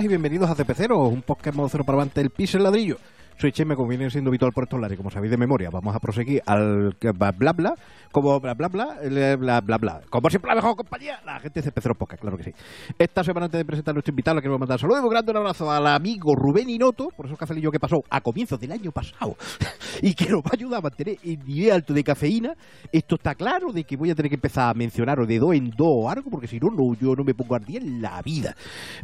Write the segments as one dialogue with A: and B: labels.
A: Y bienvenidos a CP0, un podcast modo cero para adelante del piso el ladrillo. Soy Cheme, como viene siendo habitual por estos lares, como sabéis de memoria. Vamos a proseguir al bla bla como bla bla bla, bla bla bla. Como siempre la mejor compañía, la gente de CP0 Podcast, claro que sí. Esta semana antes de presentar a nuestro invitado, le quiero mandar saludos un grande abrazo al amigo Rubén Inoto, por esos cafelillos que pasó a comienzos del año pasado y que nos va a ayudar a mantener el nivel alto de cafeína. Esto está claro de que voy a tener que empezar a mencionaros de dos en dos o algo, porque si no, no, yo no me pongo a día en la vida.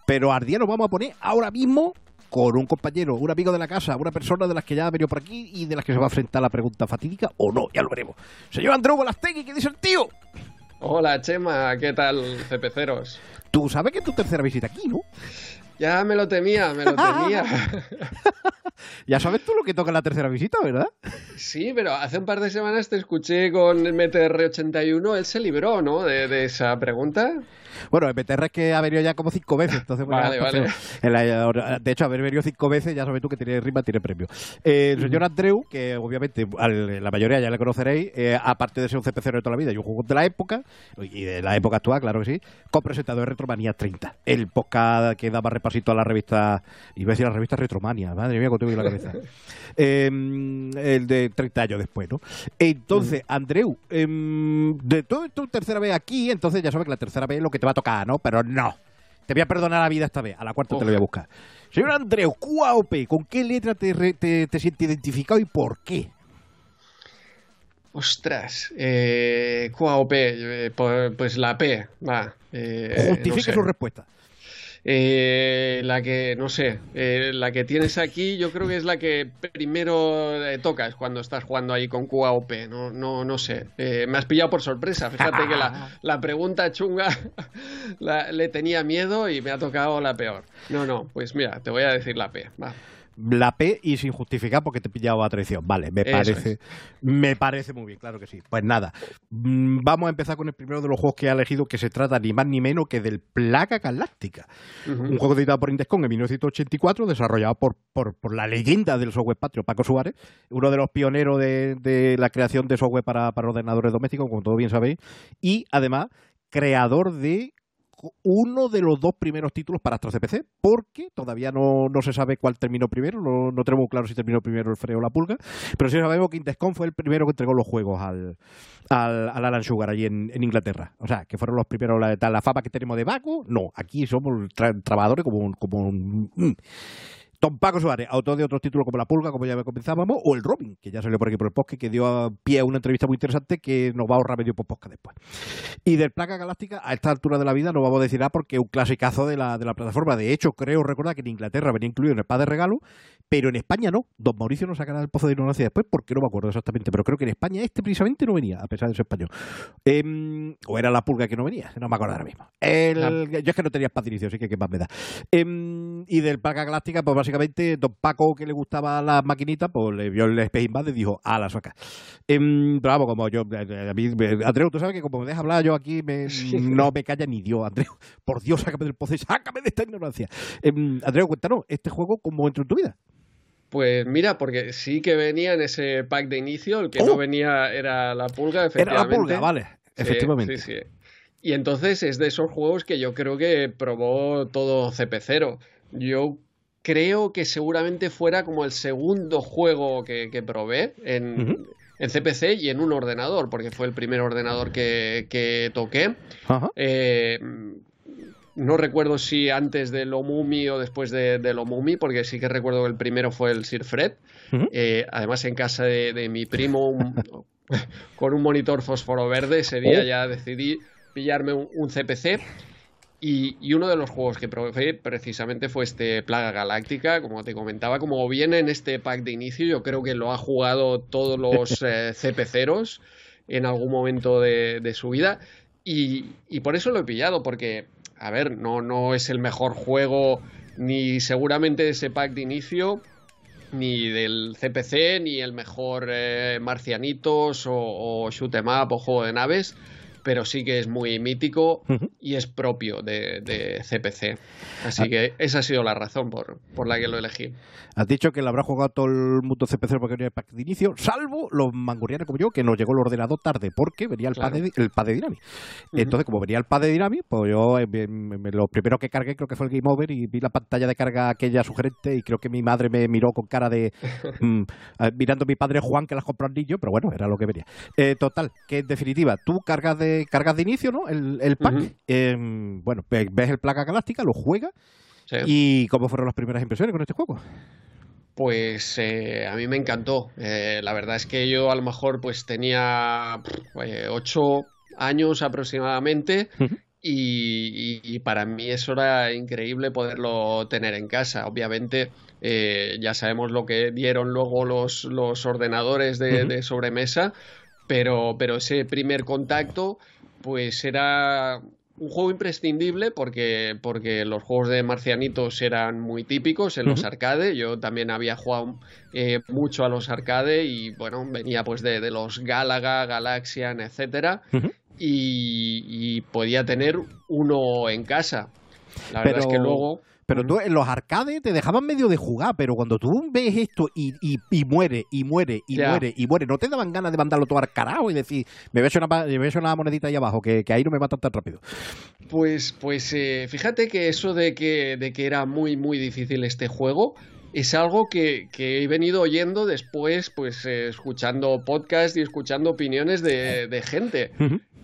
A: Pero a día nos vamos a poner ahora mismo con un compañero, un amigo de la casa, una persona de las que ya ha venido por aquí y de las que se va a enfrentar a la pregunta fatídica o no, ya lo veremos. Señor Andreu Golastegui, ¿qué dice el tío?
B: Hola Chema, ¿qué tal, cepeceros?
A: Tú sabes que es tu tercera visita aquí, ¿no?
B: Ya me lo temía, me lo temía.
A: ya sabes tú lo que toca en la tercera visita, ¿verdad?
B: Sí, pero hace un par de semanas te escuché con el MTR81, él se libró, ¿no? De, de esa pregunta.
A: Bueno, el MTR es que ha venido ya como cinco veces, entonces
B: vale, vale.
A: La, de hecho, haber venido cinco veces, ya sabes tú que tiene rima, tiene premio. Eh, el señor Andreu, que obviamente la mayoría ya le conoceréis, eh, aparte de ser un CPC de toda la vida y un juego de la época, y de la época actual, claro que sí, copresentador de Retromanía 30, el podcast que daba repasito a la revista, iba a decir la revista Retromania, madre mía, en la cabeza. eh, el de 30 años después, ¿no? Entonces, Andreu, eh, de todo tu tercera vez aquí, entonces ya sabes que la tercera vez es lo que te va a tocar, ¿no? Pero no. Te voy a perdonar la vida esta vez. A la cuarta te lo voy a buscar. Señor Andreu, QAOP, ¿con qué letra te, te, te sientes identificado y por qué?
B: Ostras, eh, QAOP, eh, pues la P, va. Eh,
A: Justifique no sé. su respuesta.
B: Eh, la que, no sé, eh, la que tienes aquí, yo creo que es la que primero eh, tocas cuando estás jugando ahí con QAOP. No, no, no sé. Eh, me has pillado por sorpresa. Fíjate que la, la pregunta chunga la, le tenía miedo y me ha tocado la peor. No, no, pues mira, te voy a decir la P. Va
A: la P y sin justificar porque te pillaba a traición. Vale, me parece,
B: es.
A: me parece muy bien, claro que sí. Pues nada, mm, vamos a empezar con el primero de los juegos que ha elegido, que se trata ni más ni menos que del Plaga Galáctica.
B: Uh -huh.
A: Un juego editado por Indescom en 1984, desarrollado por, por, por, la leyenda del software patrio, Paco Suárez, uno de los pioneros de, de la creación de software para, para ordenadores domésticos, como todos bien sabéis, y además creador de uno de los dos primeros títulos para Astra CPC, porque todavía no, no se sabe cuál terminó primero, no, no, tenemos claro si terminó primero el Freo o la Pulga, pero sí sabemos que Indescom fue el primero que entregó los juegos al, al, al Alan Sugar allí en, en, Inglaterra. O sea, que fueron los primeros, la, la fama que tenemos de Baco, no, aquí somos tra trabajadores como. Como mm. Don Paco Suárez, autor de otros títulos como La Pulga, como ya comenzábamos, o el Robin, que ya salió por aquí por el podcast, que dio pie a una entrevista muy interesante que nos va a ahorrar medio por podcast después. Y del Placa Galáctica, a esta altura de la vida, no vamos a decir nada porque es un clasicazo de la, de la plataforma. De hecho, creo recordar que en Inglaterra venía incluido en el pad de regalo, pero en España no. Don Mauricio nos sacará el pozo de ignorancia después porque no me acuerdo exactamente, pero creo que en España este precisamente no venía, a pesar de ser español. Eh, o era La Pulga que no venía, no me acuerdo ahora mismo. El. Yo es que no tenía pad de inicio, así que qué más me da. Eh, y del Placa Galáctica, pues básicamente Don Paco que le gustaba las maquinitas, pues le vio el Space Invade y dijo, a la sueca. Eh, pero vamos, como yo, a mí, Andreu, tú sabes que como me dejas hablar yo aquí, me, sí. no me calla ni Dios, Andreu. Por Dios, sácame del pozo y sácame de esta ignorancia. Eh, Andreu, cuéntanos, ¿este juego cómo entró en tu vida?
B: Pues mira, porque sí que venía en ese pack de inicio, el que oh. no venía era la pulga, efectivamente.
A: Era la pulga, vale, efectivamente.
B: Sí, sí, sí. Y entonces es de esos juegos que yo creo que probó todo CP0. Yo creo que seguramente fuera como el segundo juego que, que probé en, uh -huh. en, CPC y en un ordenador, porque fue el primer ordenador que, que toqué. Uh -huh. eh, no recuerdo si antes de Lomumi o después de, de Lomumi, porque sí que recuerdo que el primero fue el Sir Fred. Uh -huh. eh, además, en casa de, de mi primo, un, con un monitor fósforo verde, ese día oh. ya decidí pillarme un, un CPC. Y, y, uno de los juegos que probé precisamente fue este Plaga Galáctica, como te comentaba, como viene en este pack de inicio, yo creo que lo ha jugado todos los eh, CPceros en algún momento de, de su vida. Y, y, por eso lo he pillado, porque, a ver, no, no es el mejor juego ni seguramente de ese pack de inicio, ni del CPC, ni el mejor eh, Marcianitos o, o Shoot 'em Up o juego de naves pero sí que es muy mítico y es propio de, CPC. Así ah. que esa ha sido la razón por, por la que lo elegí.
A: Has dicho que lo habrá jugado todo el mundo CPC porque venía el pack de inicio, salvo los mangurianos como yo, que nos llegó el ordenador tarde porque venía el, pad, de, el pad de Dynamic. Entonces, como venía el pad de Dynamic, pues yo eh, lo primero que cargué creo que fue el Game Over y vi la pantalla de carga aquella sugerente y creo que mi madre me miró con cara de mm, mirando a mi padre Juan que las compró al niño, pero bueno, era lo que venía. Eh, total, que en definitiva, tú cargas de cargas de inicio, ¿no? El, el pack, em, bueno, ves el placa galáctica, lo juegas. ¿Y cómo fueron las primeras impresiones con este juego?
B: Pues eh, a mí me encantó. Eh, la verdad es que yo a lo mejor pues tenía ocho años aproximadamente y, para mí eso era increíble poderlo tener en casa. Obviamente eh, ya sabemos lo que dieron luego los, los ordenadores de, sobremesa, pero, pero ese primer contacto pues era un juego imprescindible porque, porque los juegos de marcianitos eran muy típicos en los arcade. Yo también había jugado eh, mucho a los arcade y bueno, venía pues de, los Galaga, Galaxian, etcétera y, podía tener uno en casa. La verdad es que luego.
A: Pero tú en los arcades te dejaban medio de jugar, pero cuando tú ves esto y, y, muere, y muere, y muere, y muere, ¿no te daban ganas de mandarlo todo al carajo y decir, me voy a echar una, una monedita ahí abajo, que, ahí no me matan tan rápido?
B: Pues, pues eh, fíjate que eso de que, de que era muy, muy difícil este juego, es algo que, he venido oyendo después, pues eh, escuchando podcasts y escuchando opiniones de, gente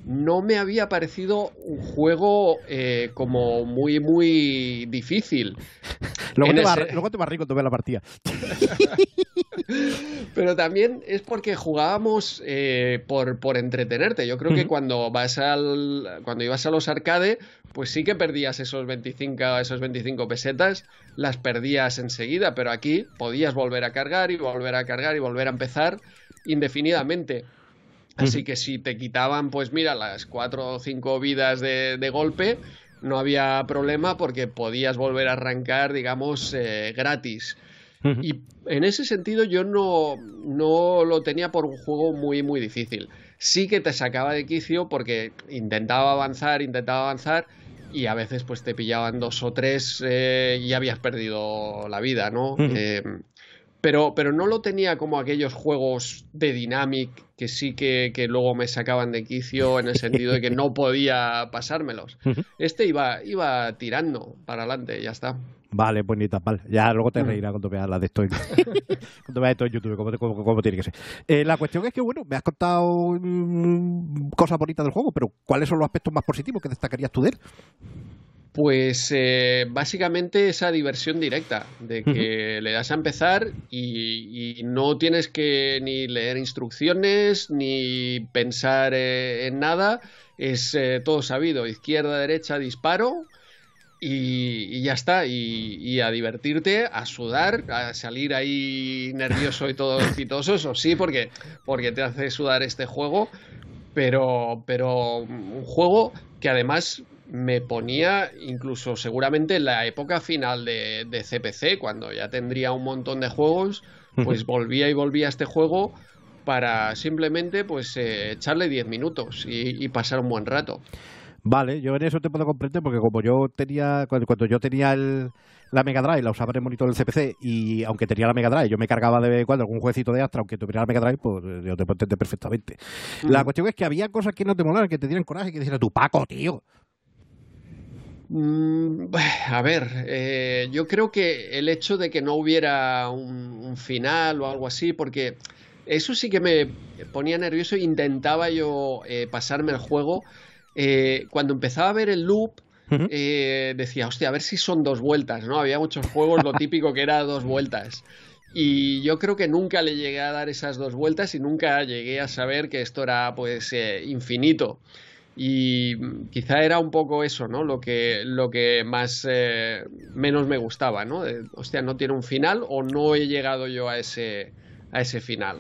B: no me había parecido un juego eh, como muy, muy difícil.
A: luego, te ese... luego, te vas rico la partida.
B: Pero también es porque jugábamos eh, por, por, entretenerte. Yo creo que cuando vas al. cuando ibas a los arcade, pues sí que perdías esos 25, esos 25 pesetas, las perdías enseguida, pero aquí podías volver a cargar y volver a cargar y volver a empezar indefinidamente. Así que si te quitaban, pues mira, las cuatro o cinco vidas de, golpe, no había problema porque podías volver a arrancar, digamos, eh, gratis. Y en ese sentido yo no, no lo tenía por un juego muy, muy difícil. Sí que te sacaba de quicio porque intentaba avanzar, intentaba avanzar y a veces pues te pillaban dos o tres eh, y habías perdido la vida, ¿no? Pero, pero no lo tenía como aquellos juegos de Dynamic que sí que, luego me sacaban de quicio en el sentido de que no podía pasármelos. Este iba, iba tirando para adelante, ya está.
A: Vale, pues ni tan mal. Ya luego te reirás cuando veas la de esto, cuando veas esto en YouTube, cómo, tiene que ser. Eh, la cuestión es que, bueno, me has contado mm, cosas bonitas del juego, pero ¿cuáles son los aspectos más positivos que destacarías tú de él?
B: Pues eh, básicamente esa diversión directa, de que le das a empezar y, no tienes que ni leer instrucciones ni pensar eh, en nada, es eh, todo sabido, izquierda, derecha, disparo y, ya está, y, a divertirte, a sudar, a salir ahí nervioso y todo exitoso, eso sí, porque, porque te hace sudar este juego, pero, pero un juego que además me ponía incluso seguramente en la época final de, CPC, cuando ya tendría un montón de juegos, pues volvía y volvía a este juego para simplemente pues eh, echarle 10 minutos y, pasar un buen rato.
A: Vale, yo en eso te puedo comprender porque como yo tenía, cuando, yo tenía la Mega Drive, la usaba en el monitor del CPC y aunque tenía la Mega Drive, yo me cargaba de vez en cuando algún jueguecito de Astra, aunque tuviera la Mega Drive, pues yo te puedo entender perfectamente. La cuestión es que había cosas que no te molaban, que te dieran coraje, que dijeras tu Paco, tío,
B: a ver, eh, yo creo que el hecho de que no hubiera un, final o algo así, porque eso sí que me ponía nervioso intentaba yo eh, pasarme el juego. Eh, cuando empezaba a ver el loop, decía, hostia, a ver si son dos vueltas, ¿no? Había muchos juegos, lo típico que era dos vueltas. Y yo creo que nunca le llegué a dar esas dos vueltas y nunca llegué a saber que esto era pues infinito. Y quizá era un poco eso, ¿no? Lo que, lo que más eh, menos me gustaba, ¿no? hostia, no tiene un final o no he llegado yo a ese, a ese final.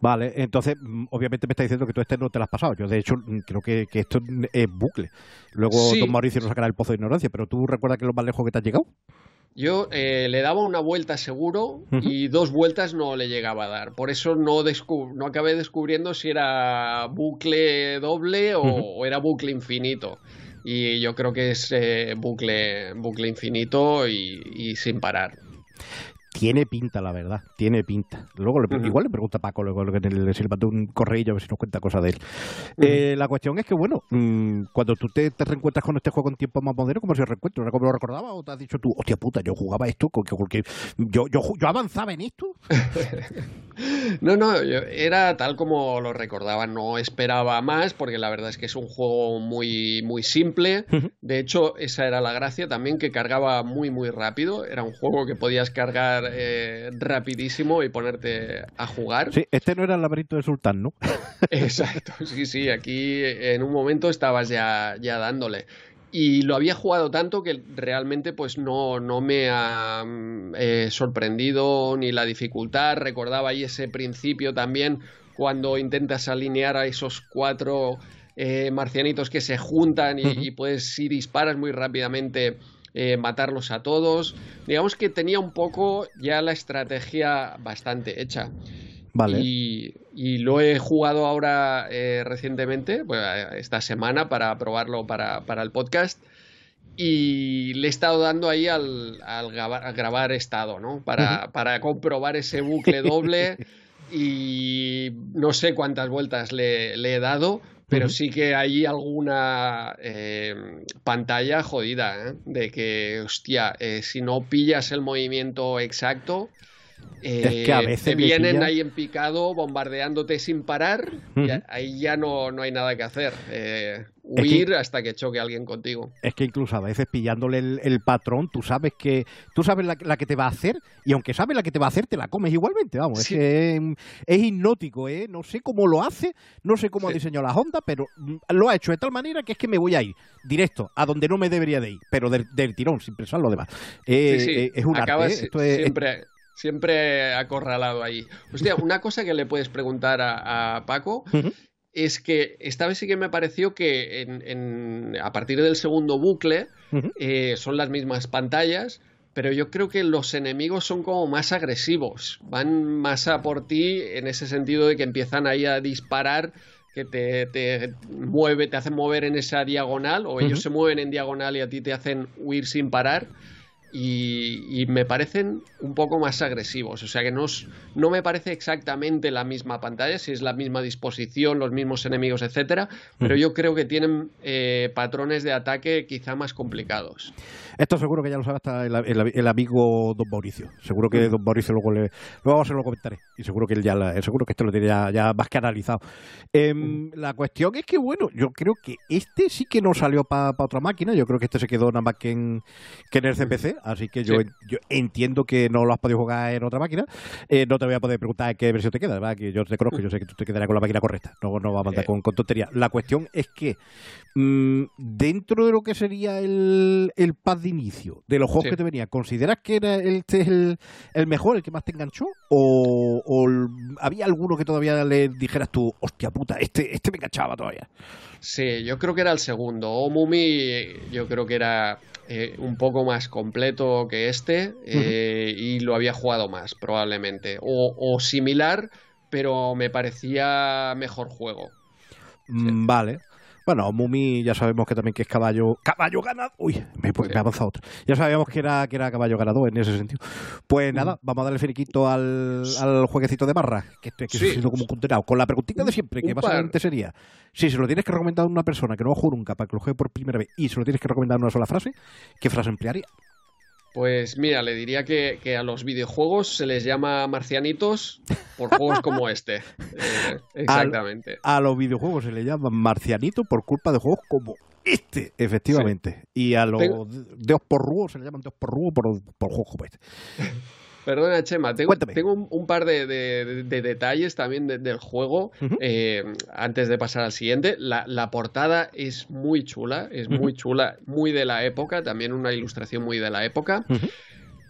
A: Vale, entonces, mm, obviamente me está diciendo que tú este no te lo has pasado. Yo, de hecho, mm, creo que, esto es bucle. Luego don Mauricio nos sacará el pozo de ignorancia, pero ¿tú recuerdas que lo más lejos que te has llegado?
B: Yo eh, le daba una vuelta seguro y dos vueltas no le llegaba a dar. Por eso no, no acabé descubriendo si era bucle doble o, era bucle infinito. Y yo creo que es eh, bucle, bucle infinito y sin parar.
A: Tiene pinta, la verdad, tiene pinta. Luego igual le pregunta a Paco, luego le, le, le un correo a ver si nos cuenta cosas de él. Eh, la cuestión es que, bueno, mm, cuando tú te, reencuentras con este juego en tiempo más moderno, ¿cómo se reencuentra? ¿Cómo lo recordaba o te has dicho tú, hostia puta, yo jugaba esto porque, yo, yo, yo avanzaba en esto?
B: no, no, era tal como lo recordaba, no esperaba más porque la verdad es que es un juego muy, muy simple. De hecho, esa era la gracia también, que cargaba muy, muy rápido. Era un juego que podías cargar eh, rapidísimo y ponerte a jugar.
A: Sí, este no era el laberinto de Sultán, ¿no?
B: Exacto, sí, sí, aquí en un momento estabas ya, ya dándole. Y lo había jugado tanto que realmente pues no, no me ha eh, sorprendido ni la dificultad. Recordaba ahí ese principio también cuando intentas alinear a esos cuatro eh, marcianitos que se juntan y, y, pues si disparas muy rápidamente eh, matarlos a todos. Digamos que tenía un poco ya la estrategia bastante hecha.
A: Vale.
B: Y, lo he jugado ahora eh, recientemente, esta semana, para probarlo para, el podcast. Y le he estado dando ahí al, grabar, estado, ¿no? Para, para comprobar ese bucle doble. y no sé cuántas vueltas le, le he dado, pero sí que hay alguna eh, pantalla jodida, ¿eh? de que, hostia, eh, si no pillas el movimiento exacto,
A: es que a veces
B: vienen ahí en picado bombardeándote sin parar, y ahí ya no, no, hay nada que hacer huir hasta que choque alguien contigo.
A: Es que incluso a veces pillándole el, patrón, tú sabes que tú sabes la, que te va a hacer y aunque sabes la que te va a hacer, te la comes igualmente. Vamos, es, que es, hipnótico, ¿eh? No sé cómo lo hace, no sé cómo ha diseñado la Honda, pero lo ha hecho de tal manera que es que me voy a ir directo a donde no me debería de ir, pero del, tirón, sin pensar lo demás. Eh, es un arte, ¿eh?
B: siempre siempre acorralado ahí. Hostia, una cosa que le puedes preguntar a, Paco es que esta vez sí que me pareció que en, a partir del segundo bucle eh, son las mismas pantallas, pero yo creo que los enemigos son como más agresivos, van más a por ti en ese sentido de que empiezan ahí a disparar que te, te mueve, te hacen mover en esa diagonal, o ellos se mueven en diagonal y a ti te hacen huir sin parar y, me parecen un poco más agresivos. O sea que no, no me parece exactamente la misma pantalla, si es la misma disposición, los mismos enemigos, etcétera, pero yo creo que tienen eh, patrones de ataque quizá más complicados.
A: Esto seguro que ya lo sabe hasta el, amigo Don Mauricio. Seguro que Don Mauricio luego le luego se lo comentaré. Y seguro que él ya seguro que esto lo tiene ya, más que analizado. Em, la cuestión es que, bueno, yo creo que este sí que no salió para otra máquina. Yo creo que este se quedó nada más que en, que en el CPC. Así que yo, yo entiendo que no lo has podido jugar en otra máquina. Eh, no te voy a poder preguntar qué versión te queda, ¿verdad? Que yo te conozco, yo sé que tú te quedarás con la máquina correcta. No, no va a mandar eh. con, con tontería. La cuestión es que mm, dentro de lo que sería el, el pad de inicio de los juegos que te venían, ¿consideras que era este es el, el, mejor, el que más te enganchó? ¿O, había alguno que todavía le dijeras tú, hostia puta, este, este me enganchaba todavía?
B: Sí, yo creo que era el segundo. O Mumi, yo creo que era eh, un poco más completo que este eh, y lo había jugado más, probablemente. O, similar, pero me parecía mejor juego.
A: Mm, vale. Bueno, Mumi ya sabemos que también que es caballo caballo ganado. Uy, me, he avanzado otro. Ya sabíamos que era que era caballo ganador en ese sentido. Pues nada, vamos a darle finiquito al, al jueguecito de barra, que, que sí. como un condenado. Con la preguntita de siempre, que básicamente sería: si se lo tienes que recomendar a una persona que no lo jugado nunca para que lo juegue por primera vez y se lo tienes que recomendar en una sola frase, ¿qué frase emplearía?
B: Pues mira, le diría que, a los videojuegos se les llama marcianitos por juegos como este. Eh, exactamente.
A: a los videojuegos se les llama marcianitos por culpa de juegos como este, efectivamente. Y a los deos por se les llaman deos por por, por juegos como este.
B: Perdona, Chema, tengo, un, par de, detalles también del juego eh, antes de pasar al siguiente. La, portada es muy chula, es muy chula, muy de la época, también una ilustración muy de la época.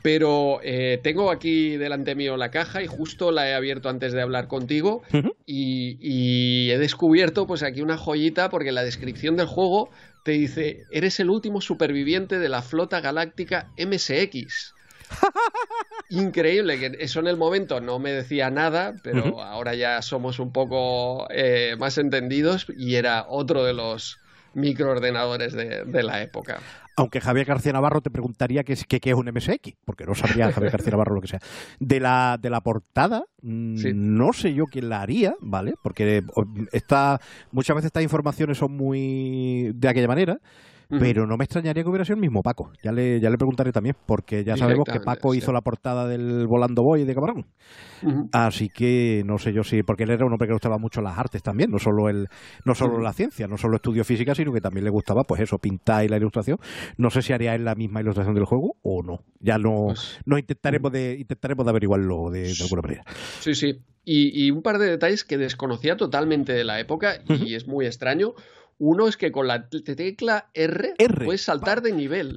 B: Pero eh, tengo aquí delante mío la caja y justo la he abierto antes de hablar contigo y, y, he descubierto pues aquí una joyita porque la descripción del juego te dice, eres el último superviviente de la flota galáctica MSX. Increíble, que eso en el momento no me decía nada, pero ahora ya somos un poco eh, más entendidos y era otro de los microordenadores de, de la época.
A: Aunque Javier García Navarro te preguntaría qué es, qué, es un MSX, porque no sabría Javier García Navarro lo que sea. De la, de la portada, mm, no sé yo quién la haría, ¿vale? Porque está, muchas veces estas informaciones son muy de aquella manera. Pero no me extrañaría que hubiera sido el mismo Paco. Ya le, ya le preguntaré también, porque ya sabemos que Paco hizo la portada del Volando Boy de Camarón. Así que no sé yo si, porque él era un hombre que le gustaba mucho las artes también, no solo el, no solo la ciencia, no solo estudio física, sino que también le gustaba, pues eso, pintar y la ilustración. No sé si haría él la misma ilustración del juego o no. Ya no, pues, no intentaremos de, intentaremos de averiguarlo de, de alguna manera.
B: Sí, sí. Y, y, un par de detalles que desconocía totalmente de la época y es muy extraño. Uno es que con la tecla R, puedes saltar de nivel.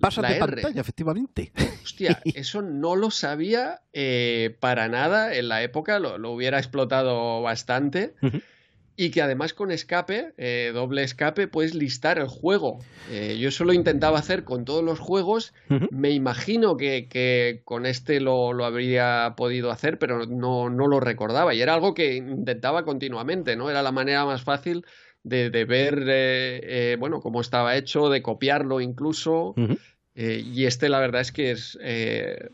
A: De pantalla, efectivamente.
B: Hostia, eso no lo sabía eh, para nada en la época, lo, hubiera explotado bastante. Y que además con escape, eh, doble escape, puedes listar el juego. Eh, yo eso lo intentaba hacer con todos los juegos. Me imagino que, con este lo, lo, habría podido hacer, pero no, no lo recordaba. Y era algo que intentaba continuamente, ¿no? Era la manera más fácil de, ver, eh, eh, bueno, cómo estaba hecho, de copiarlo incluso. Eh, y este, la verdad es que es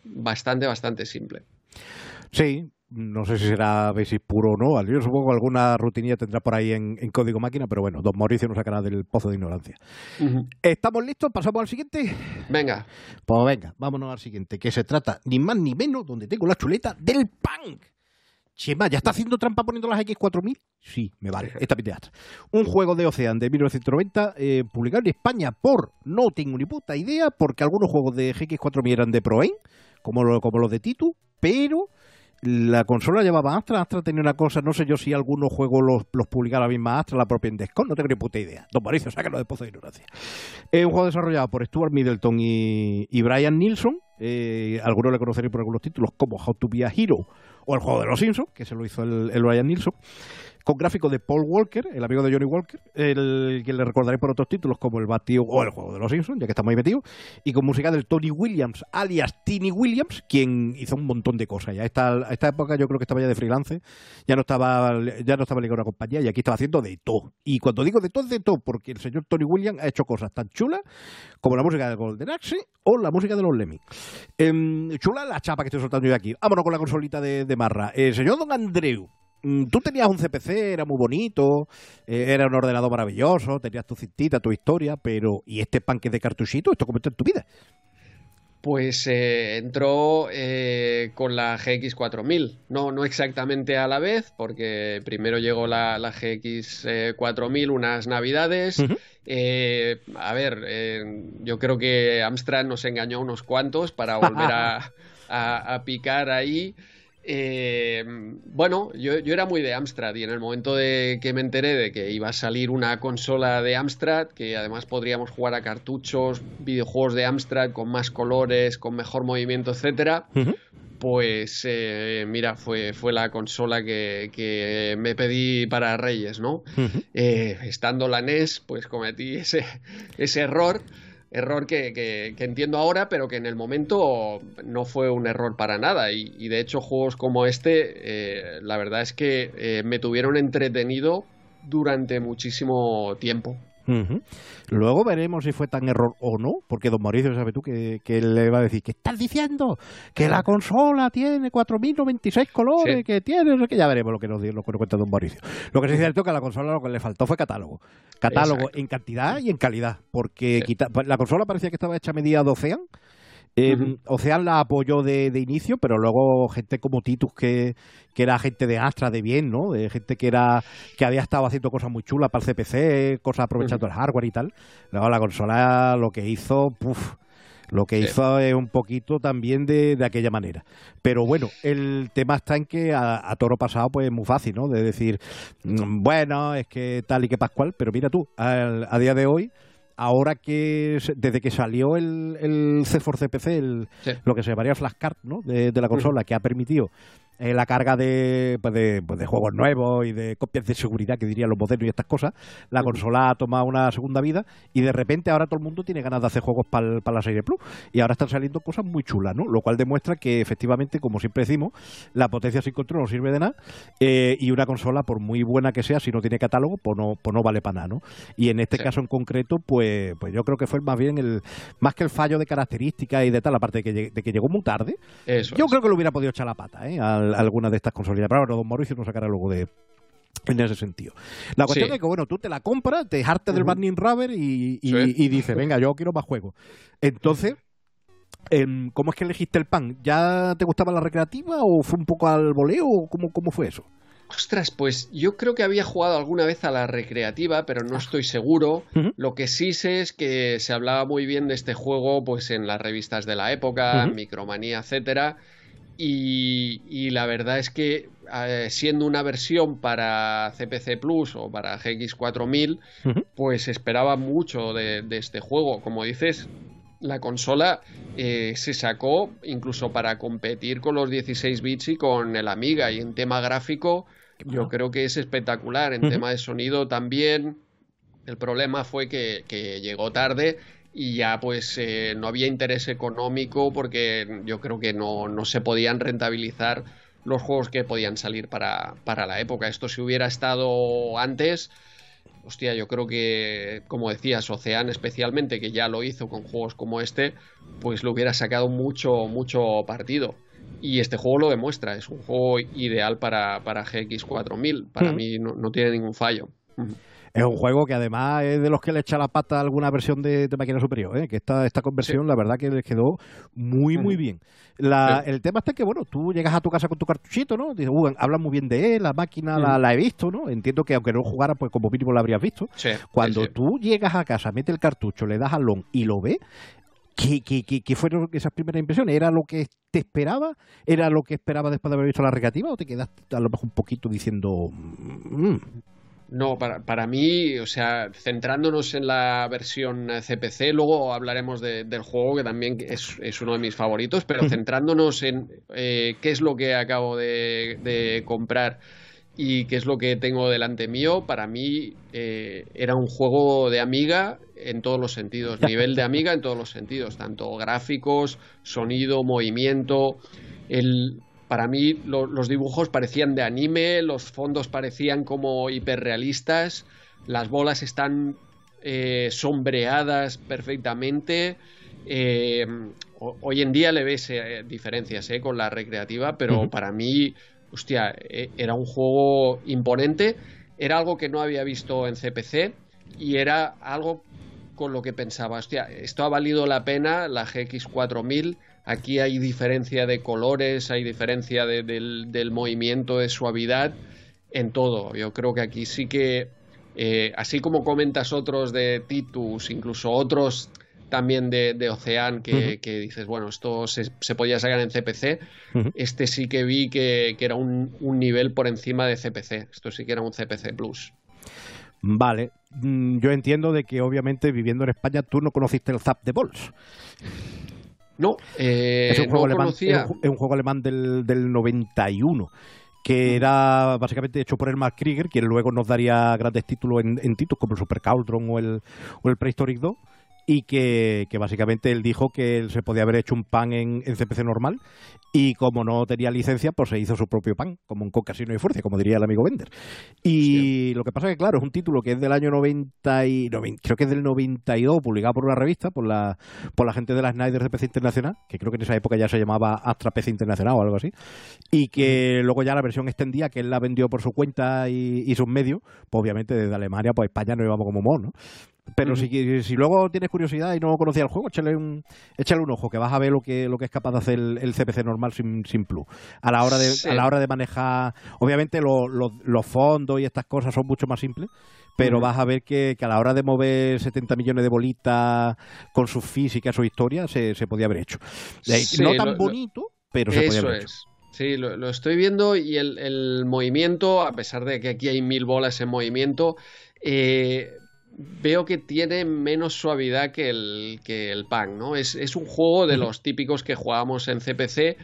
B: bastante, bastante simple.
A: Sí, no sé si será Basic puro o no. Yo supongo que alguna rutinilla tendrá por ahí en, código máquina, pero bueno, don Mauricio nos sacará del pozo de ignorancia. ¿Estamos listos? ¿Pasamos al siguiente?
B: Venga.
A: Pues venga, vámonos al siguiente, que se trata ni más ni menos, donde tengo la chuleta, del punk. Chema, ¿ya está haciendo trampa poniendo las X4000? Sí, me vale. Esta teatro. Un juego de Ocean de 1990, eh, publicado en España por, no tengo ni puta idea, porque algunos juegos de GX4000 eran de ProAim, como, como los de Titu, pero la consola llevaba Astra, Astra tenía una cosa, no sé yo si algunos juegos los, los publicaba la misma Astra, la propia Indescon, no tengo ni puta idea. Don Mauricio, sácalo de pozo de ignorancia. Es un juego desarrollado por Stuart Middleton y, y Brian Nilsson, eh, algunos le conoceréis por algunos títulos como How to Be a Hero o el juego de los Simpsons, que se lo hizo el, el Brian Nilsson con gráficos de Paul Walker, el amigo de Johnny Walker, el que le recordaré por otros títulos como El Batio o El Juego de los Simpsons, ya que está muy metido, y con música del Tony Williams, alias Tiny Williams, quien hizo un montón de cosas. Ya a esta, esta época yo creo que estaba ya de freelance, ya no estaba ya no estaba ligado a una compañía y aquí estaba haciendo de todo. Y cuando digo de todo, de todo, porque el señor Tony Williams ha hecho cosas tan chulas como la música de Golden Axe o la música de los Lemmy. Em, chula la chapa que estoy soltando yo aquí. Vámonos con la consolita de, Marra. El señor Don Andreu, tú tenías un CPC, era muy bonito, eh, era un ordenador maravilloso, tenías tu cintita, tu historia, pero ¿y este panque de cartuchito? ¿Esto cómo está en tu vida?
B: Pues eh, entró eh, con la GX4000, no, no exactamente a la vez, porque primero llegó la, GX4000 unas navidades. a ver, yo creo que Amstrad nos engañó unos cuantos para volver a picar ahí. Eh, bueno, yo, era muy de Amstrad y en el momento de que me enteré de que iba a salir una consola de Amstrad, que además podríamos jugar a cartuchos, videojuegos de Amstrad con más colores, con mejor movimiento, etcétera, pues eh, mira, fue, fue la consola que, me pedí para Reyes, ¿no? Eh, estando la NES, pues cometí ese, ese error error que, entiendo ahora, pero que en el momento no fue un error para nada. Y, de hecho, juegos como este, eh, la verdad es que eh, me tuvieron entretenido durante muchísimo tiempo.
A: Luego veremos si fue tan error o no, porque don Mauricio, sabe tú que, le va a decir, ¿qué estás diciendo? Que la consola tiene 4.096 colores, que tiene, que ya veremos lo que nos, lo que cuenta don Mauricio. Lo que sí es cierto que a la consola lo que le faltó fue catálogo. Catálogo en cantidad y en calidad, porque la consola parecía que estaba hecha a medida de Ocean, eh, Ocean la apoyó de, inicio, pero luego gente como Titus, que, que, era gente de Astra, de bien, ¿no? De gente que era que había estado haciendo cosas muy chulas para el CPC, cosas aprovechando el hardware y tal. Luego la consola lo que hizo, puff, lo que hizo es un poquito también de, de, aquella manera. Pero bueno, el tema está en que a, toro pasado, pues es muy fácil, ¿no? De decir, mm, bueno, es que tal y que Pascual, pero mira tú, a día de hoy ahora que desde que salió el, el C4 CPC, lo que se llamaría flashcard ¿no? de, de la consola, que ha permitido eh, la carga de, pues de, pues de, juegos nuevos y de copias de seguridad, que dirían los modernos y estas cosas, la consola ha tomado una segunda vida y de repente ahora todo el mundo tiene ganas de hacer juegos para la serie Plus. Y ahora están saliendo cosas muy chulas, ¿no? Lo cual demuestra que efectivamente, como siempre decimos, la potencia sin control no sirve de nada eh, y una consola, por muy buena que sea, si no tiene catálogo, pues no, pues no vale para nada, ¿no? Y en este caso en concreto, pues, pues yo creo que fue más bien el, más que el fallo de características y de tal, aparte de que, de que llegó muy tarde, yo creo que lo hubiera podido echar la pata, ¿eh? Alguna de estas consolidadas. Pero bueno, don Mauricio nos sacará luego de, en ese sentido. La cuestión es que, bueno, tú te la compras, te hartas del Burning Rubber y, y, dices, venga, yo quiero más juegos. Entonces, em, ¿cómo es que elegiste el pan? ¿Ya te gustaba la recreativa o fue un poco al voleo? o cómo, cómo fue eso?
B: Ostras, pues yo creo que había jugado alguna vez a la recreativa, pero no estoy seguro. Lo que sí sé es que se hablaba muy bien de este juego, pues en las revistas de la época, Micromanía, etcétera. Y, la verdad es que eh, siendo una versión para CPC Plus o para GX4000, pues esperaba mucho de, este juego. Como dices, la consola eh, se sacó incluso para competir con los 16 bits y con el Amiga. Y en tema gráfico, yo creo que es espectacular. En tema de sonido también. El problema fue que llegó tarde y ya pues eh, no había interés económico porque yo creo que no, no, se podían rentabilizar los juegos que podían salir para, para la época. Esto si hubiera estado antes, hostia, yo creo que, como decías, Ocean especialmente, que ya lo hizo con juegos como este, pues lo hubiera sacado mucho, mucho partido. Y este juego lo demuestra, es un juego ideal para, para GX4000. Para mm. mí no, no, tiene ningún fallo.
A: Es un juego que además es de los que le echa la pata a alguna versión de, máquina superior, ¿eh? que esta, esta conversión la verdad que les quedó muy, muy bien. El tema está que, bueno, tú llegas a tu casa con tu cartuchito, ¿no? Dices, uh, hablan muy bien de él, la máquina la, he visto, ¿no? Entiendo que aunque no jugara, pues como mínimo la habrías visto. Cuando tú llegas a casa, metes el cartucho, le das al long y lo ves, ¿Qué, qué, qué, fueron esas primeras impresiones? ¿Era lo que te esperaba? ¿Era lo que esperaba después de haber visto la regativa? ¿O te quedaste a lo mejor un poquito diciendo... Mm"?
B: No, para, para, mí, o sea, centrándonos en la versión CPC, luego hablaremos del juego, que también es, es, uno de mis favoritos, pero centrándonos en eh, qué es lo que acabo de, comprar y qué es lo que tengo delante mío, para mí eh, era un juego de amiga en todos los sentidos, nivel de amiga en todos los sentidos, tanto gráficos, sonido, movimiento. El, para mí los dibujos parecían de anime, los fondos parecían como hiperrealistas, las bolas están eh, sombreadas perfectamente. Eh, hoy en día le ves eh, diferencias con la recreativa, pero para mí, hostia, era un juego imponente, era algo que no había visto en CPC y era algo con lo que pensaba, hostia, esto ha valido la pena, la GX4000 Aquí hay diferencia de colores, hay diferencia del, movimiento, de suavidad, en todo. Yo creo que aquí sí que, eh, así como comentas otros de Titus, incluso otros también de, de Ocean, que, dices, bueno, esto se, podía sacar en CPC, este sí que vi que, era un, un, nivel por encima de CPC. Esto sí que era un CPC Plus.
A: Vale, mm, yo entiendo de que obviamente viviendo en España tú no conociste el Zap de Bols.
B: No,
A: eh, es, un juego alemán, es, un, juego alemán del, del 91 que era básicamente hecho por el Mark Krieger, quien luego nos daría grandes títulos en, en títulos como el Super Cauldron o el, o el Prehistoric 2 y que, básicamente él dijo que él se podía haber hecho un pan en, CPC normal y como no tenía licencia, pues se hizo su propio pan, como un casino y fuerza, como diría el amigo Bender. Y lo que pasa es que, claro, es un título que es del año 90 y... creo que es del 92, publicado por una revista, por la, por la gente de la Snyder de PC Internacional, que creo que en esa época ya se llamaba Astra PC Internacional o algo así, y que luego ya la versión extendía, que él la vendió por su cuenta y, sus medios, pues obviamente desde Alemania, pues España no íbamos como mono, ¿no? Pero si, si, luego tienes curiosidad y no conocías el juego, échale un, échale un ojo, que vas a ver lo que, lo que es capaz de hacer el, CPC normal sin, sin plus. A la hora de, a la hora de manejar, obviamente los fondos y estas cosas son mucho más simples, pero vas a ver que, a la hora de mover 70 millones de bolitas con su física, su historia, se, se podía haber hecho. no tan bonito, pero se podía haber hecho.
B: Sí, lo, lo, estoy viendo y el, el, movimiento, a pesar de que aquí hay mil bolas en movimiento, eh, veo que tiene menos suavidad que el, que el Punk, ¿no? Es, es un juego de los típicos que jugábamos en CPC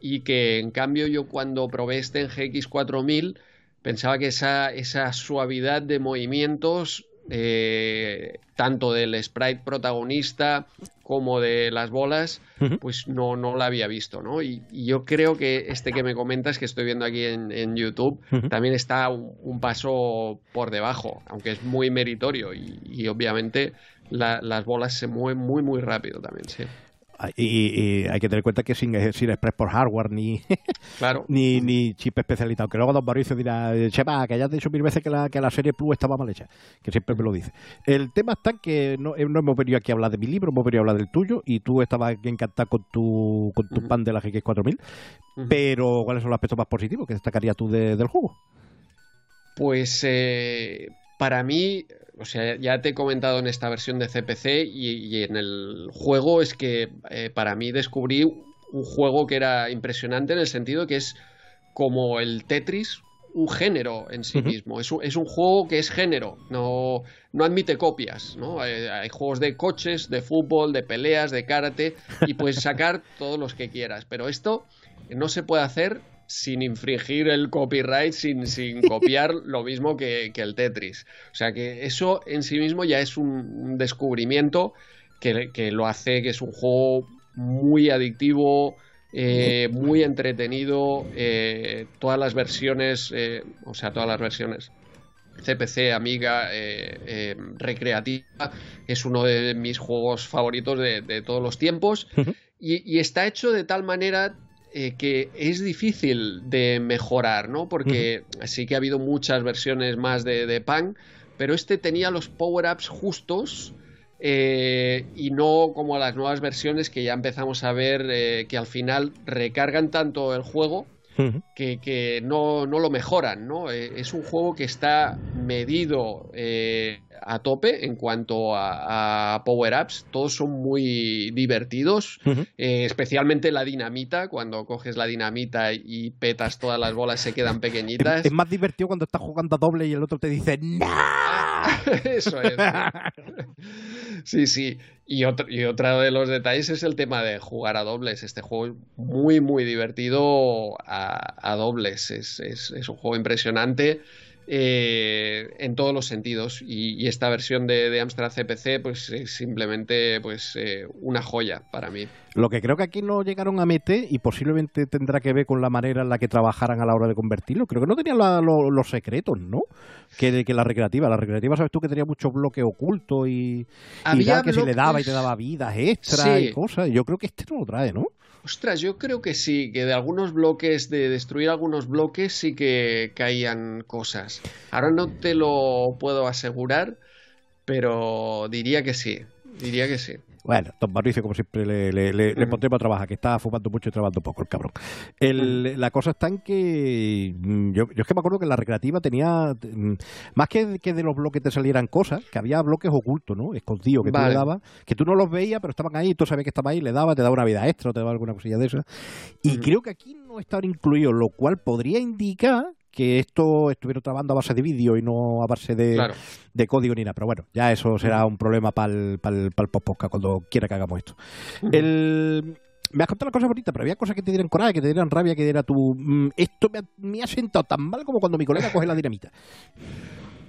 B: y que en cambio yo cuando probé este en GX4000 pensaba que esa, esa suavidad de movimientos eh, tanto del sprite protagonista como de las bolas, pues no, no la había visto, ¿no? Y, yo creo que este que me comentas, que estoy viendo aquí en, YouTube, también está un, paso por debajo, aunque es muy meritorio y, obviamente las bolas se mueven muy, muy rápido también, sí.
A: Y, hay que tener en cuenta que sin, sin Express por hardware ni,
B: claro.
A: ni, ni chip especializado. Que luego Don Mauricio dirá, Chema, que ya he dicho mil veces que la, que la serie Plus estaba mal hecha, que siempre me lo dice. El tema está que no, eh, no hemos venido aquí a hablar de mi libro, hemos venido a hablar del tuyo y tú estabas encantado con tu, con tu pan de la GX4000. Pero, ¿cuáles son los aspectos más positivos que destacarías tú del juego?
B: Pues eh, para mí, o sea, ya te he comentado en esta versión de CPC y, en el juego es que eh, para mí descubrí un juego que era impresionante en el sentido que es como el Tetris, un género en sí mismo. Es un, es un, juego que es género, no, no admite copias. ¿no? Hay, hay, juegos de coches, de fútbol, de peleas, de karate, y puedes sacar todos los que quieras. Pero esto no se puede hacer sin infringir el copyright, sin, sin copiar lo mismo que, el Tetris. O sea que eso en sí mismo ya es un descubrimiento que, lo hace que es un juego muy adictivo, eh, muy entretenido, eh, todas las versiones, eh, o sea, todas las versiones. CPC, Amiga, Recreativa, es uno de mis juegos favoritos de, todos los tiempos y, está hecho de tal manera eh, que es difícil de mejorar, ¿no? Porque sí que ha habido muchas versiones más de, de Punk, pero este tenía los power-ups justos eh, y no como las nuevas versiones que ya empezamos a ver eh, que al final recargan tanto el juego que, no, lo mejoran, ¿no? Eh, es un juego que está medido a tope en cuanto a, power-ups. Todos son muy divertidos, eh, especialmente la dinamita. Cuando coges la dinamita y petas todas las bolas se quedan pequeñitas.
A: Es, más divertido cuando estás jugando a doble y el otro te dice ¡No!
B: Eso es. sí, sí. Y otro, y otro de los detalles es el tema de jugar a dobles. Este juego es muy, muy divertido a, dobles. Es, es, un juego impresionante. Eh, en todos los sentidos y, esta versión de, de, Amstrad CPC pues es simplemente pues eh, una joya para mí.
A: Lo que creo que aquí no llegaron a meter y posiblemente tendrá que ver con la manera en la que trabajaran a la hora de convertirlo, creo que no tenían los secretos, ¿no? Que, que la recreativa, la recreativa sabes tú que tenía muchos bloques ocultos y, que se le daba y te daba vidas extra y cosas, yo creo que este no lo trae, ¿no?
B: Ostras, yo creo que sí, que de algunos bloques, de destruir algunos bloques, sí que caían cosas. Ahora no te lo puedo asegurar, pero diría que sí, diría que sí.
A: Bueno, don Mauricio, como siempre, le, le, le, le pondremos a trabajar, que está fumando mucho y trabajando poco, el cabrón. El, la cosa está en que mm, yo, yo es que me acuerdo que la recreativa tenía, mm, más que, de los bloques te salieran cosas, que había bloques ocultos, ¿no? Escondidos, que tú le dabas, que tú no los veías, pero estaban ahí, tú sabías que estaban ahí, le daba, te daba una vida extra, te daba alguna cosilla de esa. Y creo que aquí no estaban incluidos, lo cual podría indicar que esto estuviera trabajando a base de vídeo y no a base de, código ni nada. Pero bueno, ya eso será un problema para el, para el, podcast cuando quiera que hagamos esto. el, me has contado las cosas bonitas, pero había cosas que te dieran coraje, que te dieran rabia, que diera tu... Mm, esto me ha, sentado tan mal como cuando mi colega coge la dinamita.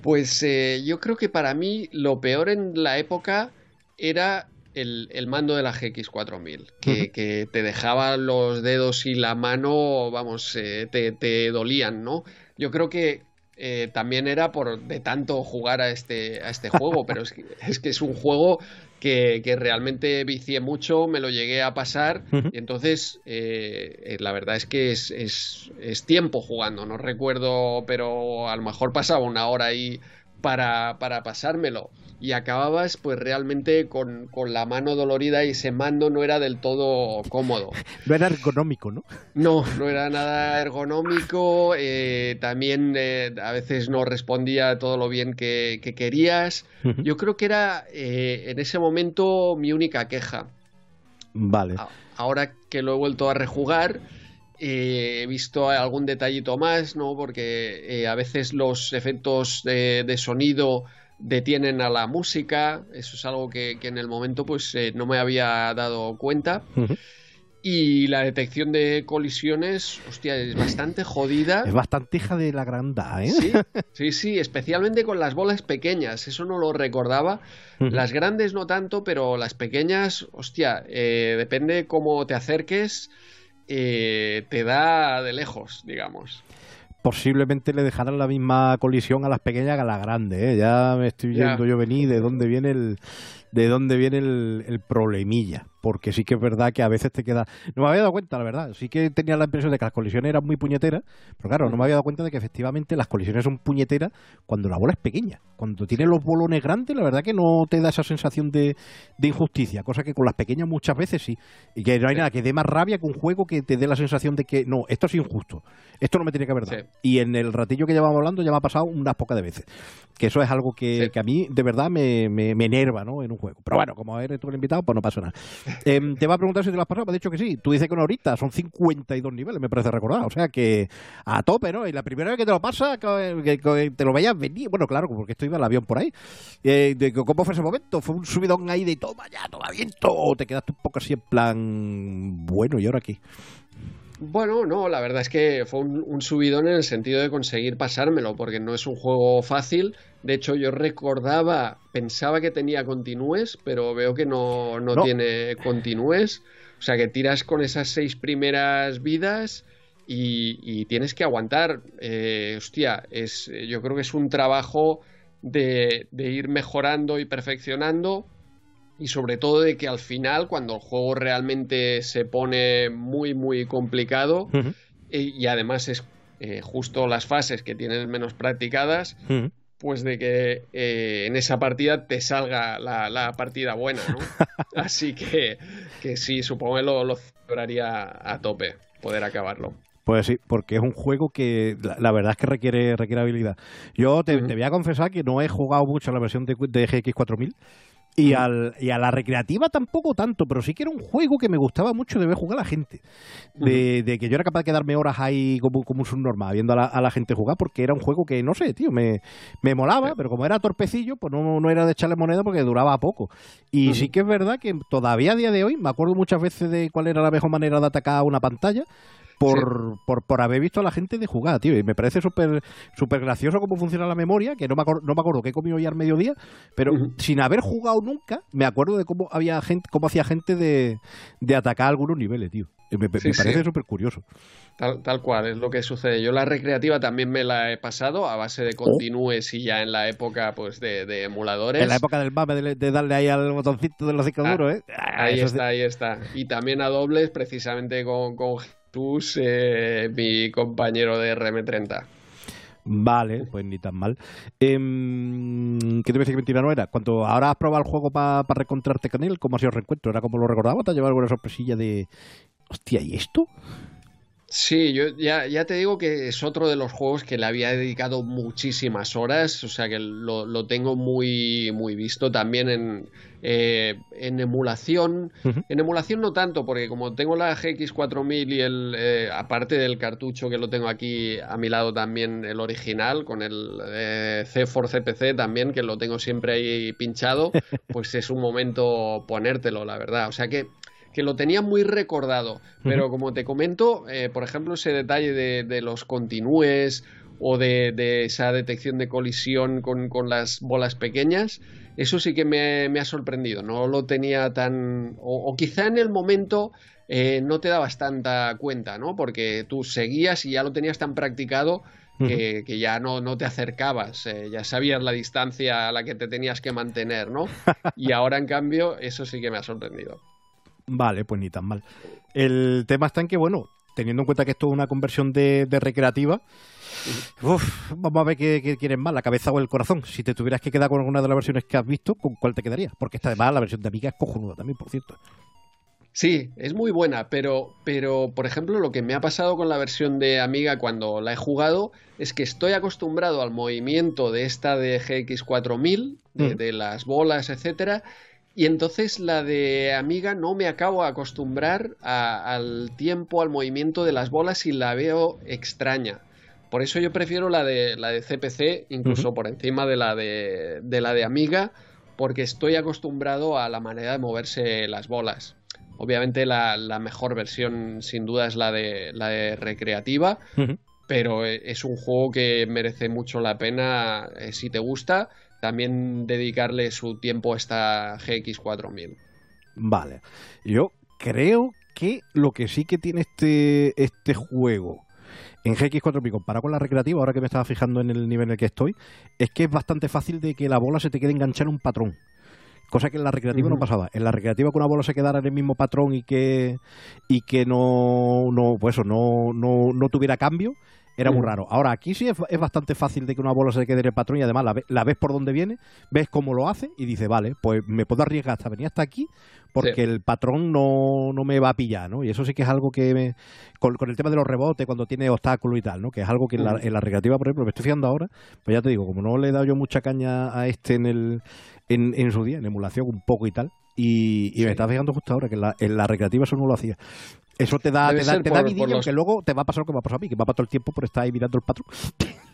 B: Pues eh, yo creo que para mí lo peor en la época era el, mando de la GX4000, que, que, te dejaba los dedos y la mano, vamos, eh, te, dolían, ¿no? Yo creo que eh, también era por de tanto jugar a este, a este juego, pero es que, es que es un juego que, realmente vicié mucho, me lo llegué a pasar, y entonces eh, la verdad es que es, es, es, tiempo jugando, no recuerdo, pero a lo mejor pasaba una hora ahí para, para pasármelo y acababas pues realmente con, la mano dolorida y ese mando no era del todo cómodo.
A: No era ergonómico, ¿no?
B: No, no era nada ergonómico, eh, también eh, a veces no respondía todo lo bien que, querías. Yo creo que era eh, en ese momento mi única queja.
A: Vale.
B: Ahora que lo he vuelto a rejugar, he visto algún detallito más, ¿no? Porque a veces los efectos de, de sonido detienen a la música, eso es algo que, en el momento pues eh, no me había dado cuenta. Y la detección de colisiones, hostia, es bastante jodida.
A: Es bastante hija de la granda, ¿eh?
B: Sí, sí, sí, especialmente con las bolas pequeñas, eso no lo recordaba. Las grandes no tanto, pero las pequeñas, hostia, eh, depende cómo te acerques, eh, te da de lejos, digamos
A: posiblemente le dejarán la misma colisión a las pequeñas que a las grandes. ¿eh? Ya me estoy viendo yo venir de dónde viene el de dónde viene el, el problemilla porque sí que es verdad que a veces te queda... No me había dado cuenta, la verdad. Sí que tenía la impresión de que las colisiones eran muy puñeteras, pero claro, no me había dado cuenta de que efectivamente las colisiones son puñeteras cuando la bola es pequeña. Cuando tienes los bolones grandes, la verdad que no te da esa sensación de, injusticia, cosa que con las pequeñas muchas veces sí. Y que no hay nada que dé más rabia que un juego que te dé la sensación de que no, esto es injusto, esto no me tiene que haber dado. Y en el ratillo que llevamos hablando ya me ha pasado unas pocas de veces. Que eso es algo que, a mí de verdad me, me, me enerva ¿no? en un juego. Pero bueno, como eres tú el invitado, pues no pasa nada. Em, te va a preguntar si te lo has pasado, me ha dicho que sí. Tú dices que una horita, son 52 niveles, me parece recordar. O sea que a tope, ¿no? Y la primera vez que te lo pasa, que, te lo vayas venir. Bueno, claro, porque esto iba el avión por ahí. Eh, ¿Cómo fue ese momento? ¿Fue un subidón ahí de toma ya, toma viento? ¿O te quedaste un poco así en plan, bueno, ¿y ahora aquí?
B: Bueno, no, la verdad es que fue un, subidón en el sentido de conseguir pasármelo, porque no es un juego fácil. De hecho, yo recordaba, pensaba que tenía continúes, pero veo que no, no, tiene continúes. O sea que tiras con esas seis primeras vidas y, tienes que aguantar. Eh, hostia, es, yo creo que es un trabajo de, de ir mejorando y perfeccionando y sobre todo de que al final, cuando el juego realmente se pone muy, muy complicado, y, además es eh, justo las fases que tienes menos practicadas, pues de que eh, en esa partida te salga la, partida buena, ¿no? Así que, que sí, supongo que lo, lo celebraría a tope poder acabarlo.
A: Pues sí, porque es un juego que la, verdad es que requiere, requiere habilidad. Yo te, voy a confesar que no he jugado mucho la versión de, de GX4000 y, al, y a la recreativa tampoco tanto, pero sí que era un juego que me gustaba mucho de ver jugar a la gente. De, de que yo era capaz de quedarme horas ahí como, como un subnormal viendo a la, a la, gente jugar, porque era un juego que, no sé, tío, me, me molaba, pero como era torpecillo, pues no, no era de echarle moneda porque duraba poco. Y sí que es verdad que todavía a día de hoy me acuerdo muchas veces de cuál era la mejor manera de atacar una pantalla por, por, por, haber visto a la gente de jugar, tío. Y me parece súper súper gracioso cómo funciona la memoria, que no me, no me acuerdo qué he comido ya al mediodía, pero sin haber jugado nunca, me acuerdo de cómo había gente, cómo hacía gente de, de atacar algunos niveles, tío. Me, parece súper curioso.
B: Tal, tal, cual, es lo que sucede. Yo la recreativa también me la he pasado a base de oh. continúes y ya en la época pues de, de emuladores.
A: En la época del mame de, darle ahí al botoncito de los discos ah, duros, ¿eh?
B: ahí está, ahí está. Y también a dobles precisamente con, con Tus, eh, mi compañero de RM30.
A: Vale, pues ni tan mal. Em, ¿Qué te parece que mentira no era? Cuando ahora has probado el juego para reencontrarte con él, ¿cómo ha sido el reencuentro? ¿Era como lo recordaba? ¿Te ha llevado alguna sorpresilla de. Hostia, ¿y esto?
B: Sí, yo ya, ya, te digo que es otro de los juegos que le había dedicado muchísimas horas, o sea que lo, lo tengo muy, muy visto también en, eh, en emulación. En emulación no tanto, porque como tengo la GX4000 y el, eh, aparte del cartucho que lo tengo aquí a mi lado también el original, con el eh, C4 CPC también, que lo tengo siempre ahí pinchado, pues es un momento ponértelo, la verdad. O sea que que lo tenía muy recordado. Pero como te comento, eh, por ejemplo, ese detalle de, los continúes o de, esa detección de colisión con, las bolas pequeñas, eso sí que me, ha sorprendido. No lo tenía tan. O, quizá en el momento. Eh, no te dabas tanta cuenta, ¿no? Porque tú seguías y ya lo tenías tan practicado que, ya no, no, te acercabas, eh, ya sabías la distancia a la que te tenías que mantener, ¿no? Y ahora, en cambio, eso sí que me ha sorprendido.
A: Vale, pues ni tan mal. El tema está en que, bueno, teniendo en cuenta que esto es una conversión de, recreativa, vamos a ver qué, quieres más, la cabeza o el corazón. Si te tuvieras que quedar con alguna de las versiones que has visto, ¿con cuál te quedaría? Porque esta además la versión de Amiga es cojonuda también, por cierto.
B: Sí, es muy buena, pero, pero por ejemplo lo que me ha pasado con la versión de Amiga cuando la he jugado es que estoy acostumbrado al movimiento de esta de GX4000, de, mm. de las bolas, etcétera, y entonces la de Amiga no me acabo de acostumbrar al tiempo, al movimiento de las bolas y la veo extraña. Por eso yo prefiero la de, la de CPC, incluso por encima de la de, de la de Amiga, porque estoy acostumbrado a la manera de moverse las bolas. Obviamente la, la mejor versión sin duda es la de, la de recreativa, pero e, es un juego que merece mucho la pena eh, si te gusta también dedicarle su tiempo a esta GX4000.
A: Vale, yo creo que lo que sí que tiene este, este juego en GX4000 comparado con la recreativa, ahora que me estaba fijando en el nivel en el que estoy, es que es bastante fácil de que la bola se te quede enganchada en un patrón. Cosa que en la recreativa no pasaba. En la recreativa que una bola se quedara en el mismo patrón y que y que no, no pues eso, no, no, no tuviera cambio, era muy raro. Ahora, aquí sí es, bastante fácil de que una bola se quede en el patrón y además la, ves por dónde viene, ves cómo lo hace y dices, vale, pues me puedo arriesgar hasta venir hasta aquí porque el patrón no, no, me va a pillar, ¿no? Y eso sí que es algo que, con, el tema de los rebotes, cuando tiene obstáculos y tal, ¿no? Que es algo que en la, en la recreativa, por ejemplo, me estoy fijando ahora, pues ya te digo, como no le he dado yo mucha caña a este en el en, en su día, en emulación un poco y tal, y, me estaba fijando justo ahora que en la, en la recreativa eso no lo hacía. Eso te da, te da, te da que luego te va a pasar lo que me ha pasado a mí, que va a pasar todo el tiempo por estar ahí mirando el patrón.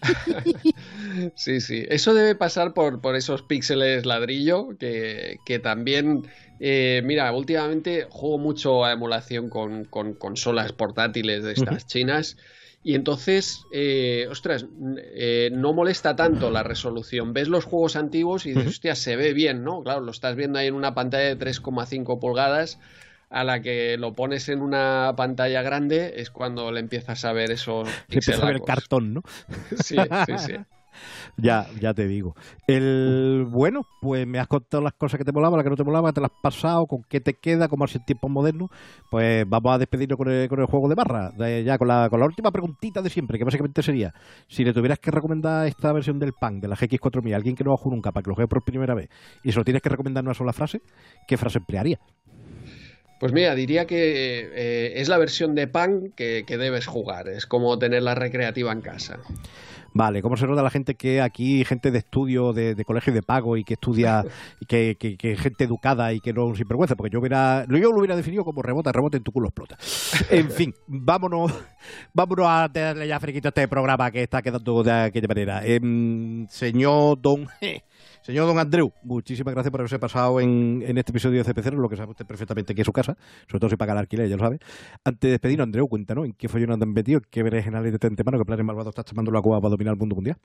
B: sí, sí. Eso debe pasar por, por esos píxeles ladrillo, que, que también. Eh, mira, últimamente juego mucho a emulación con, con consolas portátiles de estas chinas. Y entonces, eh, ostras, eh, no molesta tanto la resolución. Ves los juegos antiguos y dices, hostia, se ve bien, ¿no? Claro, lo estás viendo ahí en una pantalla de 3,5 pulgadas a la que lo pones en una pantalla grande es cuando le empiezas a ver esos
A: empieza a ver cartón, ¿no?
B: Sí, sí, sí.
A: ya, ya te digo. El bueno, pues me has contado las cosas que te molaban, las que no te molaban, te las has pasado, con qué te queda, cómo es el tiempo moderno. Pues vamos a despedirnos con el, con el juego de barra. ya con la, con la última preguntita de siempre, que básicamente sería: si le tuvieras que recomendar esta versión del PAN, de la GX4000, a alguien que no ha jugado nunca para que lo juegue por primera vez, y se lo tienes que recomendar en una sola frase, ¿qué frase emplearía?
B: Pues mira, diría que eh, es la versión de PAN que, debes jugar. Es como tener la recreativa en casa.
A: Vale, ¿cómo se nota la gente que aquí, gente de estudio, de, colegio de pago y que estudia, y que, que, gente educada y que no sin vergüenza? Porque yo, hubiera, yo lo hubiera definido como rebota, rebota en tu culo explota. En fin, vámonos, vámonos a darle ya friquito a este programa que está quedando de aquella manera. Em, señor Don... Señor Don Andreu, muchísimas gracias por haberse pasado en, este episodio de CPC, lo que sabe usted perfectamente que es su casa, sobre todo si paga el alquiler, ya lo sabe. Antes de despedirnos, Andreu, cuéntanos en qué follón han metido, qué veréis en de tente mano, qué planes malvados estás tomando la cueva para dominar el mundo mundial.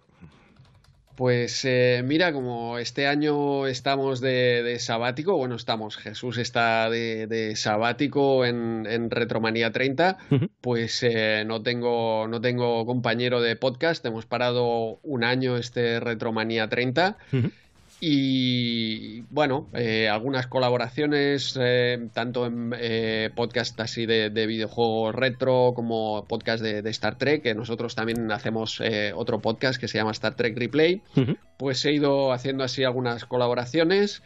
B: Pues eh, mira, como este año estamos de, sabático, bueno, estamos, Jesús está de, sabático en, en, Retromanía 30, pues eh, no, tengo, no tengo compañero de podcast, hemos parado un año este Retromanía 30. Y bueno, eh, algunas colaboraciones, eh, tanto en eh, podcast así de, videojuegos retro como podcast de, Star Trek, que nosotros también hacemos otro podcast que se llama Star Trek Replay. Pues he ido haciendo así algunas colaboraciones.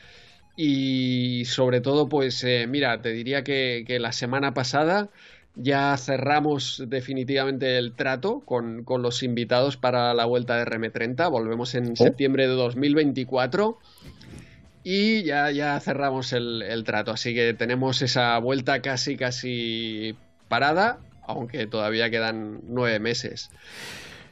B: Y sobre todo, pues mira, te diría que la semana pasada ya cerramos definitivamente el trato con, los invitados para la vuelta de RM30. Volvemos en septiembre de 2024 y ya, ya cerramos el, el, trato. Así que tenemos esa vuelta casi, casi parada, aunque todavía quedan nueve meses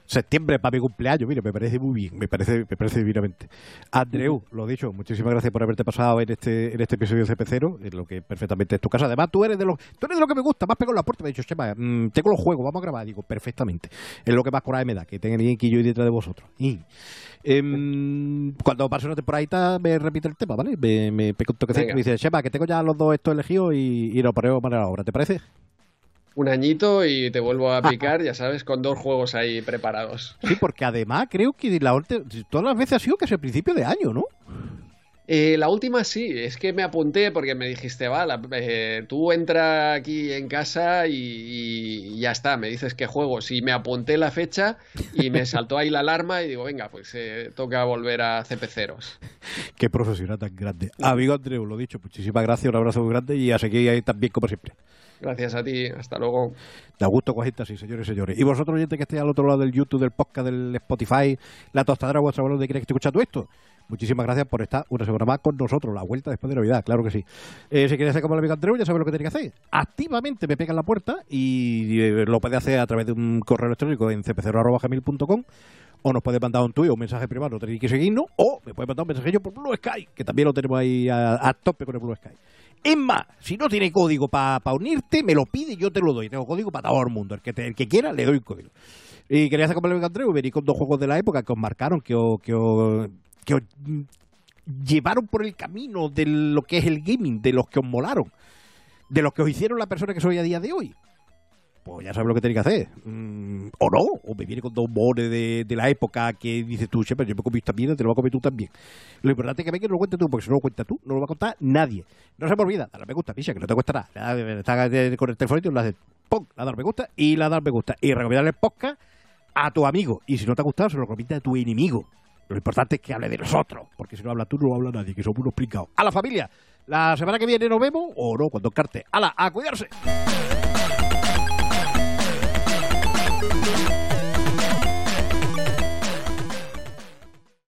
A: septiembre para mi cumpleaños. Mire, me parece muy bien, me parece, me parece divinamente. Andreu, lo dicho, muchísimas gracias por haberte pasado en este, en este episodio de CP0, en lo que perfectamente es tu casa. Además, tú eres de los, tú eres de lo que me gusta, más pegado en la puerta. Me ha dicho, Chema, mm, tengo los juegos, vamos a grabar. Digo, perfectamente. Es lo que más coraje me da, que tenga alguien que yo y detrás de vosotros. Y, em, cuando pase una temporadita, me repite el tema, ¿vale? Me, me y me dice, Chema, que tengo ya los dos estos elegidos y, y nos ponemos a la obra, ¿te parece?
B: Un añito y te vuelvo a picar, ya sabes, con dos juegos ahí preparados.
A: Sí, porque además creo que la todas las veces ha sido que es el principio de año, ¿no?
B: Eh, la última sí, es que me apunté porque me dijiste, va, eh, tú entra aquí en casa y, ya está, me dices qué juegos. Y me apunté la fecha y me saltó ahí la alarma y digo, venga, pues eh, toca volver a CP0.
A: Qué profesional tan grande. Amigo Andreu, lo dicho, muchísimas gracias, un abrazo muy grande y a seguir ahí también como siempre.
B: Gracias a ti, hasta luego.
A: Da gusto cogerte así, señores y señores. Y vosotros, oyentes que estéis al otro lado del YouTube, del podcast, del Spotify, la tostadera, vuestra valor de que esté escuchando esto, muchísimas gracias por estar una semana más con nosotros, la vuelta después de Navidad, claro que sí. Eh, si quieres hacer como el amigo Andreu, ya sabes lo que tienes que hacer. Activamente me pega en la puerta y eh, lo puede hacer a través de un correo electrónico en cp0.gmail.com o nos puede mandar un tuit o un mensaje privado, no tenéis que seguirnos, o me puede mandar un mensajillo por Blue Sky, que también lo tenemos ahí a, tope con el Blue Sky. Es más, si no tiene código para unirte, me lo pide y yo te lo doy. Tengo código para todo el mundo. El que, el que quiera, le doy un código. Y quería como el Andreu y venir con dos juegos de la época que os marcaron, que os, que os llevaron por el camino de lo que es el gaming, de los que os molaron, de los que os hicieron la persona que soy a día de hoy pues ya sabes lo que tenéis que hacer. Mm, o no, o me viene con dos mones de, la época que dices tú, pero yo me comí esta mierda, te lo vas a comer tú también. Lo importante es que venga y lo cuentes tú, porque si no lo cuentas tú, no lo va a contar nadie. No se me olvida, dale me gusta, picha, que no te cuesta nada. Está con el teléfono y le haces, pum, la dar me gusta y la dar me gusta. Y recomendarle el podcast a tu amigo. Y si no te ha gustado, se lo recomienda a tu enemigo. Lo importante es que hable de nosotros, porque si no habla tú, no habla nadie, que somos unos explicados. A la familia, la semana que viene nos vemos, o no, cuando carte. ¡Hala, a cuidarse! Thank you.